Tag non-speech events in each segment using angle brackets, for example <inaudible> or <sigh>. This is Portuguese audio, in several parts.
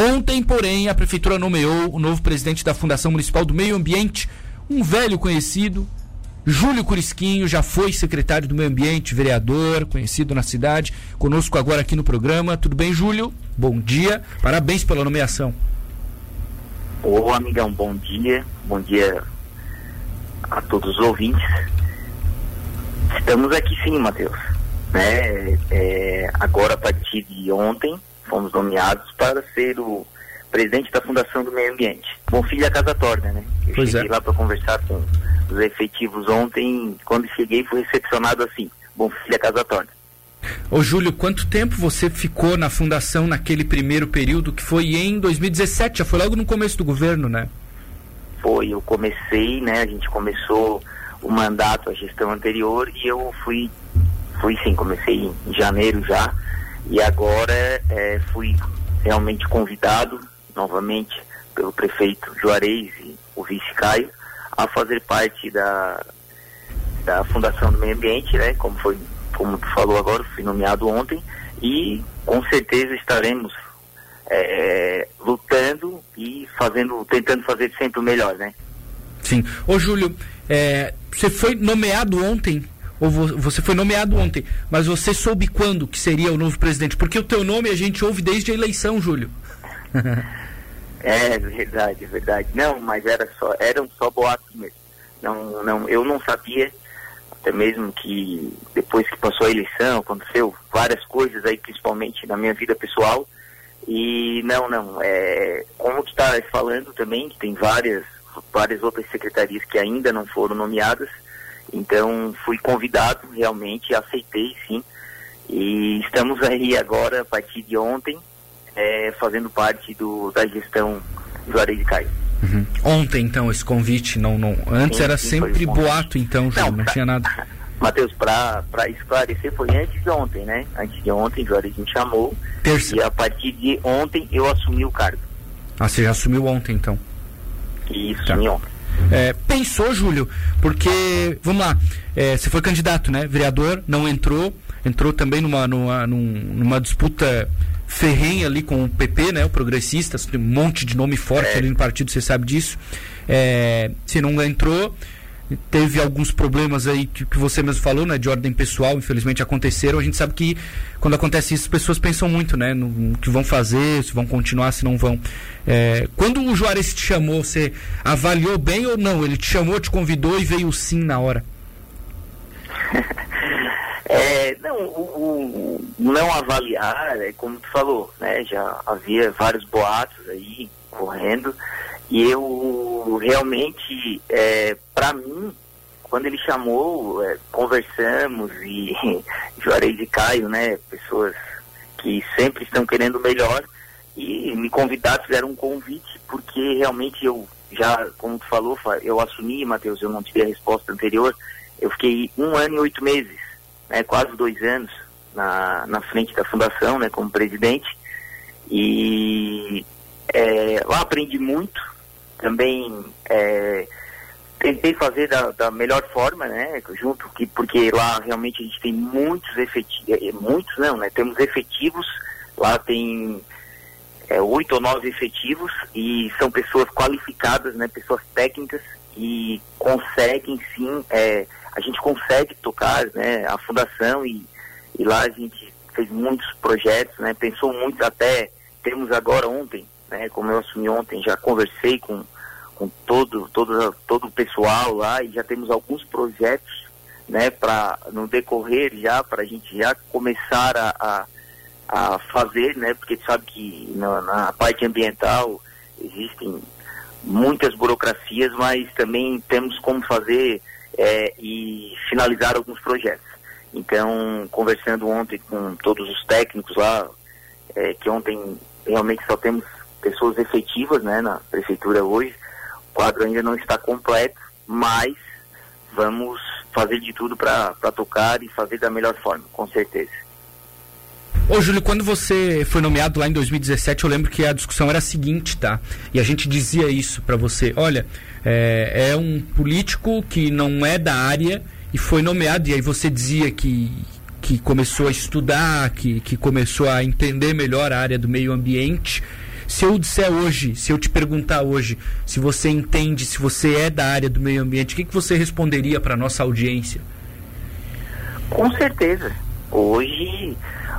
Ontem, porém, a prefeitura nomeou o novo presidente da Fundação Municipal do Meio Ambiente, um velho conhecido, Júlio Curisquinho, já foi secretário do Meio Ambiente, vereador, conhecido na cidade, conosco agora aqui no programa. Tudo bem, Júlio? Bom dia, parabéns pela nomeação. Ô, amigão, bom dia. Bom dia a todos os ouvintes. Estamos aqui sim, Matheus. Né? É, agora, a partir de ontem, fomos nomeados para ser o presidente da Fundação do Meio Ambiente. Bom filho da Casa Torna, né? Eu pois cheguei é. lá para conversar com os efetivos ontem. Quando cheguei, fui recepcionado assim: Bom filho da Casa Torna. Ô Júlio, quanto tempo você ficou na fundação naquele primeiro período que foi em 2017? Já foi logo no começo do governo, né? Foi, eu comecei, né? A gente começou o mandato, a gestão anterior, e eu fui, fui sim, comecei em janeiro já, e agora é, fui realmente convidado novamente pelo prefeito Juarez e o vice Caio a fazer parte da, da Fundação do Meio Ambiente, né? Como foi, como tu falou agora, fui nomeado ontem, e com certeza estaremos é, lutando e fazendo, tentando fazer sempre o melhor, né? Sim. Ô Júlio, é, você foi nomeado ontem, ou vo- você foi nomeado ontem, mas você soube quando que seria o novo presidente? Porque o teu nome a gente ouve desde a eleição, Júlio. <laughs> É verdade, verdade. Não, mas era só, eram só boatos mesmo. Não, não, eu não sabia, até mesmo que depois que passou a eleição, aconteceu várias coisas aí, principalmente na minha vida pessoal. E não, não, é, como tu está falando também, que tem várias, várias outras secretarias que ainda não foram nomeadas, então fui convidado realmente, aceitei sim. E estamos aí agora, a partir de ontem, é, fazendo parte do, da gestão Juarez de Caio. Uhum. Ontem, então, esse convite, não, não. Antes Sim, era sim, sempre boato, então, Júlio, não, pra- tinha nada. <laughs> Matheus, para esclarecer, foi antes de ontem, né? Antes de ontem, Juarez me chamou Terça. e a partir de ontem eu assumi o cargo. Ah, você já assumiu ontem, então. E Tá. ontem. É, pensou, Júlio, porque, vamos lá, é, você foi candidato, né? Vereador, não entrou, entrou também numa, numa, num- numa disputa ferrenha ali com o PP, né? O Progressistas, tem um monte de nome forte É. ali no partido, você sabe disso. É, você não entrou, teve alguns problemas aí que, que você mesmo falou, né? De ordem pessoal, infelizmente aconteceram. A gente sabe que quando acontece isso, as pessoas pensam muito, né? No, no que vão fazer, se vão continuar, se não vão. É, quando o Juarez te chamou, você avaliou bem ou não? Ele te chamou, te convidou e veio sim na hora. <laughs> É, não, o, o não avaliar, é como tu falou, né? Já havia vários boatos aí correndo e eu realmente, é, para mim, quando ele chamou, é, conversamos e <laughs> Juarez e Caio, né? Pessoas que sempre estão querendo o melhor e me convidaram, fizeram um convite porque realmente eu já, como tu falou, fa- eu assumi, Matheus, eu não tive a resposta anterior, eu fiquei um ano e oito meses né, quase dois anos na, na frente da fundação, né, como presidente. E é, lá aprendi muito, também é, tentei fazer da, da melhor forma, né, junto que porque lá realmente a gente tem muitos efetivos, muitos não, né, temos efetivos, lá tem é, oito ou nove efetivos e são pessoas qualificadas, né, pessoas técnicas e conseguem sim, é, a gente consegue tocar né, a fundação e, e lá a gente fez muitos projetos, né, pensou muito até, temos agora ontem, né, como eu assumi ontem, já conversei com, com todo, todo, todo o pessoal lá e já temos alguns projetos né, para no decorrer já, para a gente já começar a, a a fazer, né? Porque sabe que na, na parte ambiental existem muitas burocracias, mas também temos como fazer é, e finalizar alguns projetos. Então, conversando ontem com todos os técnicos lá, é, que ontem realmente só temos pessoas efetivas, né, na prefeitura hoje. O quadro ainda não está completo, mas vamos fazer de tudo para tocar e fazer da melhor forma, com certeza. Ô, Júlio, quando você foi nomeado lá em 2017, eu lembro que a discussão era a seguinte, tá? E a gente dizia isso para você: olha, é, é, um político que não é da área e foi nomeado, e aí você dizia que, que começou a estudar, que, que começou a entender melhor a área do meio ambiente. Se eu disser hoje, se eu te perguntar hoje, se você entende, se você é da área do meio ambiente, o que, que você responderia para nossa audiência? Com certeza. Hoje,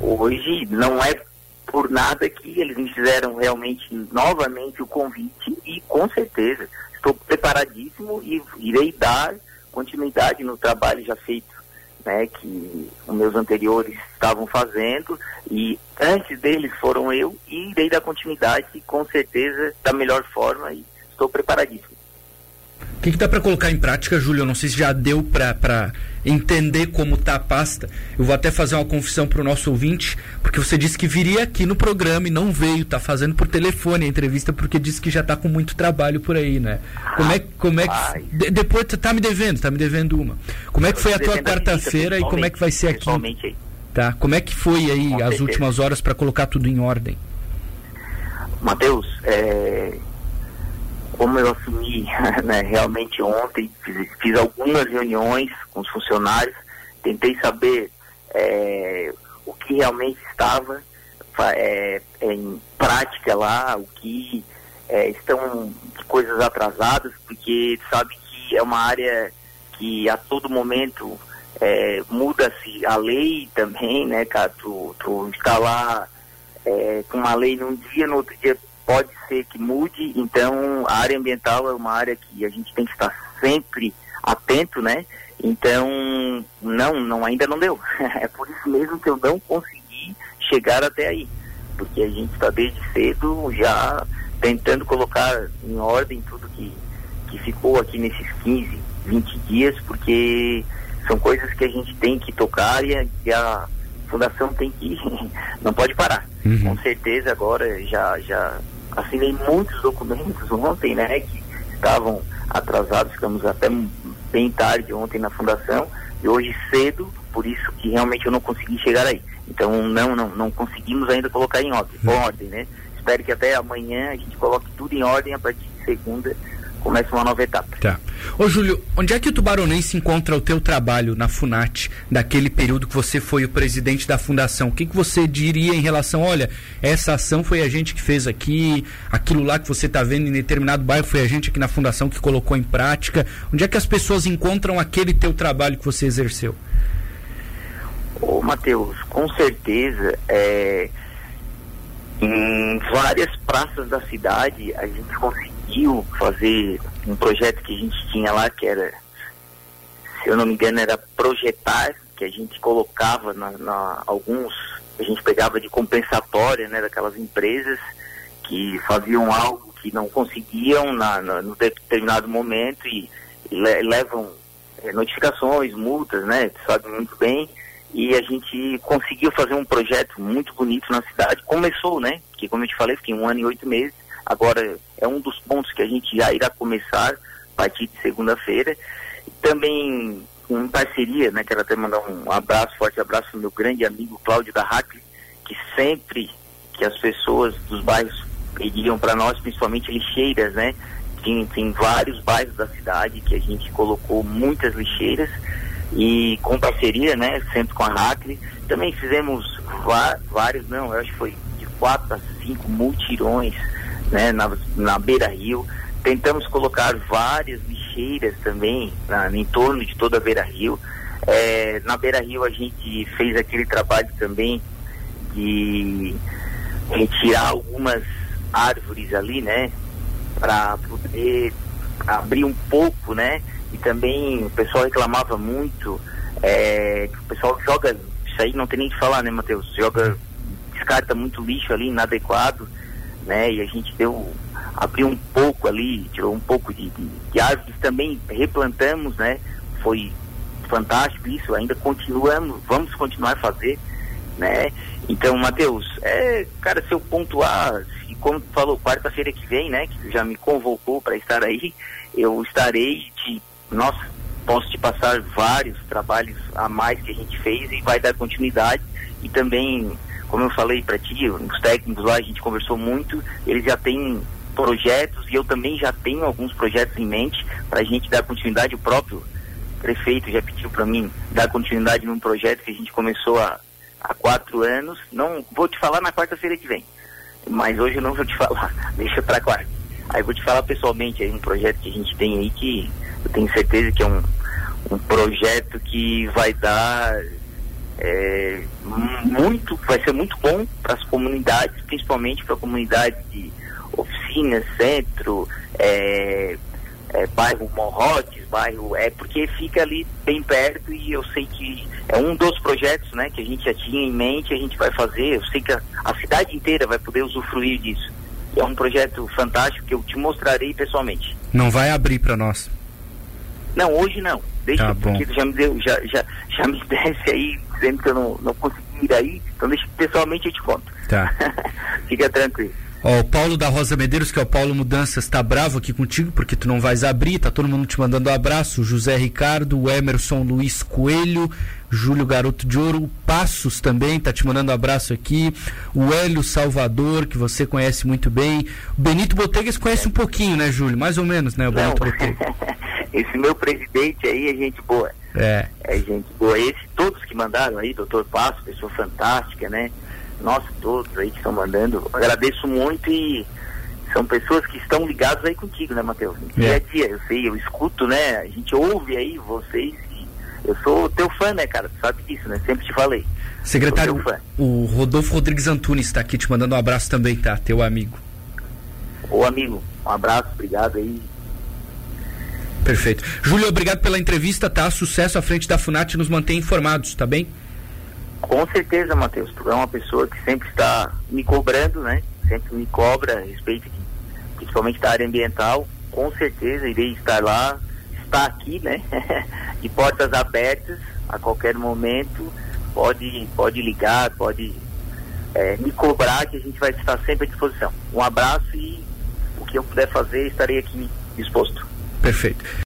hoje não é por nada que eles me fizeram realmente novamente o convite e com certeza estou preparadíssimo e irei dar continuidade no trabalho já feito, né, que os meus anteriores estavam fazendo e antes deles foram eu e irei dar continuidade com certeza da melhor forma e estou preparadíssimo. O que, que dá para colocar em prática, Júlio? Eu não sei se já deu para entender como está a pasta. Eu vou até fazer uma confissão para o nosso ouvinte, porque você disse que viria aqui no programa e não veio, está fazendo por telefone a entrevista, porque disse que já está com muito trabalho por aí, né? Como é, como é que. De, depois tá me devendo, tá me devendo uma. Como é que foi a tua quarta-feira e como é que vai ser aqui? Tá? Como é que foi aí as últimas horas para colocar tudo em ordem? Matheus, é, como eu assumi <laughs> né, realmente ontem, fiz, fiz, algumas reuniões com os funcionários, tentei saber é, o que realmente estava é, em prática lá, o que é, estão coisas atrasadas, porque sabe que é uma área que a todo momento é, muda-se a lei também, né, cara? Tu, tu está lá é, com uma lei num dia, no outro dia pode ser que mude, então a área ambiental é uma área que a gente tem que estar sempre atento, né? Então, não, não ainda não deu. <laughs> é por isso mesmo que eu não consegui chegar até aí. Porque a gente está desde cedo já tentando colocar em ordem tudo que, que ficou aqui nesses 15, 20 dias, porque são coisas que a gente tem que tocar e a, e a fundação tem que <laughs> não pode parar. Uhum. Com certeza agora já já assinei muitos documentos ontem, né, que estavam atrasados, ficamos até bem tarde ontem na fundação e hoje cedo, por isso que realmente eu não consegui chegar aí. Então não não não conseguimos ainda colocar em ordem, uhum. ordem, né? Espero que até amanhã a gente coloque tudo em ordem a partir de segunda começa uma nova etapa. Tá. Ô Júlio, onde é que o Tubaronense encontra o teu trabalho na FUNAT, daquele período que você foi o presidente da fundação? O que, que você diria em relação, olha, essa ação foi a gente que fez aqui, aquilo lá que você está vendo em determinado bairro foi a gente aqui na fundação que colocou em prática. Onde é que as pessoas encontram aquele teu trabalho que você exerceu? Ô Matheus, com certeza, é, em várias praças da cidade a gente conseguiu conseguiu fazer um projeto que a gente tinha lá, que era, se eu não me engano, era projetar, que a gente colocava na, na alguns, a gente pegava de compensatória, né, daquelas empresas que faziam algo que não conseguiam na, na no determinado momento e, le, levam é, notificações, multas, né, sabe muito bem, e a gente conseguiu fazer um projeto muito bonito na cidade. Começou, né? Que como eu te falei, fiquei um ano e oito meses. Agora é um dos pontos que a gente já irá começar a partir de segunda-feira. Também em parceria, né, quero até mandar um abraço, forte abraço para meu grande amigo Cláudio da Hackle, que sempre que as pessoas dos bairros pediam para nós, principalmente lixeiras, né? Tem, tem vários bairros da cidade que a gente colocou muitas lixeiras e com parceria, né? Sempre com a Hackle. Também fizemos vários, não, eu acho que foi de quatro a cinco multirões né, na, na beira rio. Tentamos colocar várias lixeiras também na, em torno de toda a beira rio. É, na beira rio a gente fez aquele trabalho também de retirar algumas árvores ali, né, para poder abrir um pouco, né, e também o pessoal reclamava muito, é, o pessoal joga, isso aí não tem nem que falar, né, Matheus, joga, descarta muito lixo ali inadequado, né? E a gente deu, abriu um pouco ali, tirou um pouco de, de, de árvores, também replantamos, né? Foi fantástico isso, ainda continuamos, vamos continuar a fazer, né? Então, Matheus, é, cara, se eu pontuar, e como tu falou, quarta-feira que vem, né, que já me convocou para estar aí, eu estarei de, nossa, posso te passar vários trabalhos a mais que a gente fez e vai dar continuidade e também como eu falei para ti, os técnicos lá a gente conversou muito, eles já têm projetos e eu também já tenho alguns projetos em mente para a gente dar continuidade. O próprio prefeito já pediu para mim dar continuidade num projeto que a gente começou há, há quatro anos. Não vou te falar na quarta-feira que vem, mas hoje eu não vou te <laughs> falar, deixa pra quarta. Aí vou te falar pessoalmente aí um projeto que a gente tem aí que eu tenho certeza que é um, um projeto que vai dar é, muito, vai ser muito bom para as comunidades, principalmente para a comunidade de oficinas, centro, é, é, bairro Morrotes, bairro. É porque fica ali bem perto e eu sei que é um dos projetos né, que a gente já tinha em mente, a gente vai fazer. Eu sei que a, a cidade inteira vai poder usufruir disso. É um projeto fantástico que eu te mostrarei pessoalmente. Não vai abrir para nós. Não, hoje não. Deixa, tá porque já me deu, já, já, já me <laughs> desce aí, dizendo que eu não, não consegui ir aí, então deixa pessoalmente eu te conto. Tá. <laughs> Fica tranquilo. Ó, o Paulo da Rosa Medeiros, que é o Paulo Mudanças, tá bravo aqui contigo, porque tu não vais abrir, tá todo mundo te mandando um abraço. José Ricardo, o Emerson Luiz Coelho, Júlio Garoto de Ouro, o Passos também tá te mandando um abraço aqui. O Hélio Salvador, que você conhece muito bem. O Benito Botegas conhece um pouquinho, né, Júlio? Mais ou menos, né, o. Benito Botegas. <laughs> Esse meu presidente aí é gente boa. É. É gente boa. Esse, todos que mandaram aí, doutor Passos, pessoa fantástica, né? nós todos aí que estão mandando, agradeço muito e são pessoas que estão ligadas aí contigo, né, Matheus? Dia a dia, eu sei, eu escuto, né? A gente ouve aí vocês eu sou teu fã, né, cara? Tu sabe disso, né? Sempre te falei. Secretário, o Rodolfo Rodrigues Antunes está aqui te mandando um abraço também, tá? Teu amigo. Ô amigo, um abraço, obrigado aí. Perfeito. Júlio, obrigado pela entrevista, tá? Sucesso à frente da FUNAT, nos mantém informados, tá bem? Com certeza, Matheus. Tu é uma pessoa que sempre está me cobrando, né? Sempre me cobra a respeito, de, principalmente da área ambiental. Com certeza irei estar lá, está aqui, né? <laughs> de portas abertas a qualquer momento. Pode, pode ligar, pode é, me cobrar que a gente vai estar sempre à disposição. Um abraço e o que eu puder fazer estarei aqui disposto. Perfeito.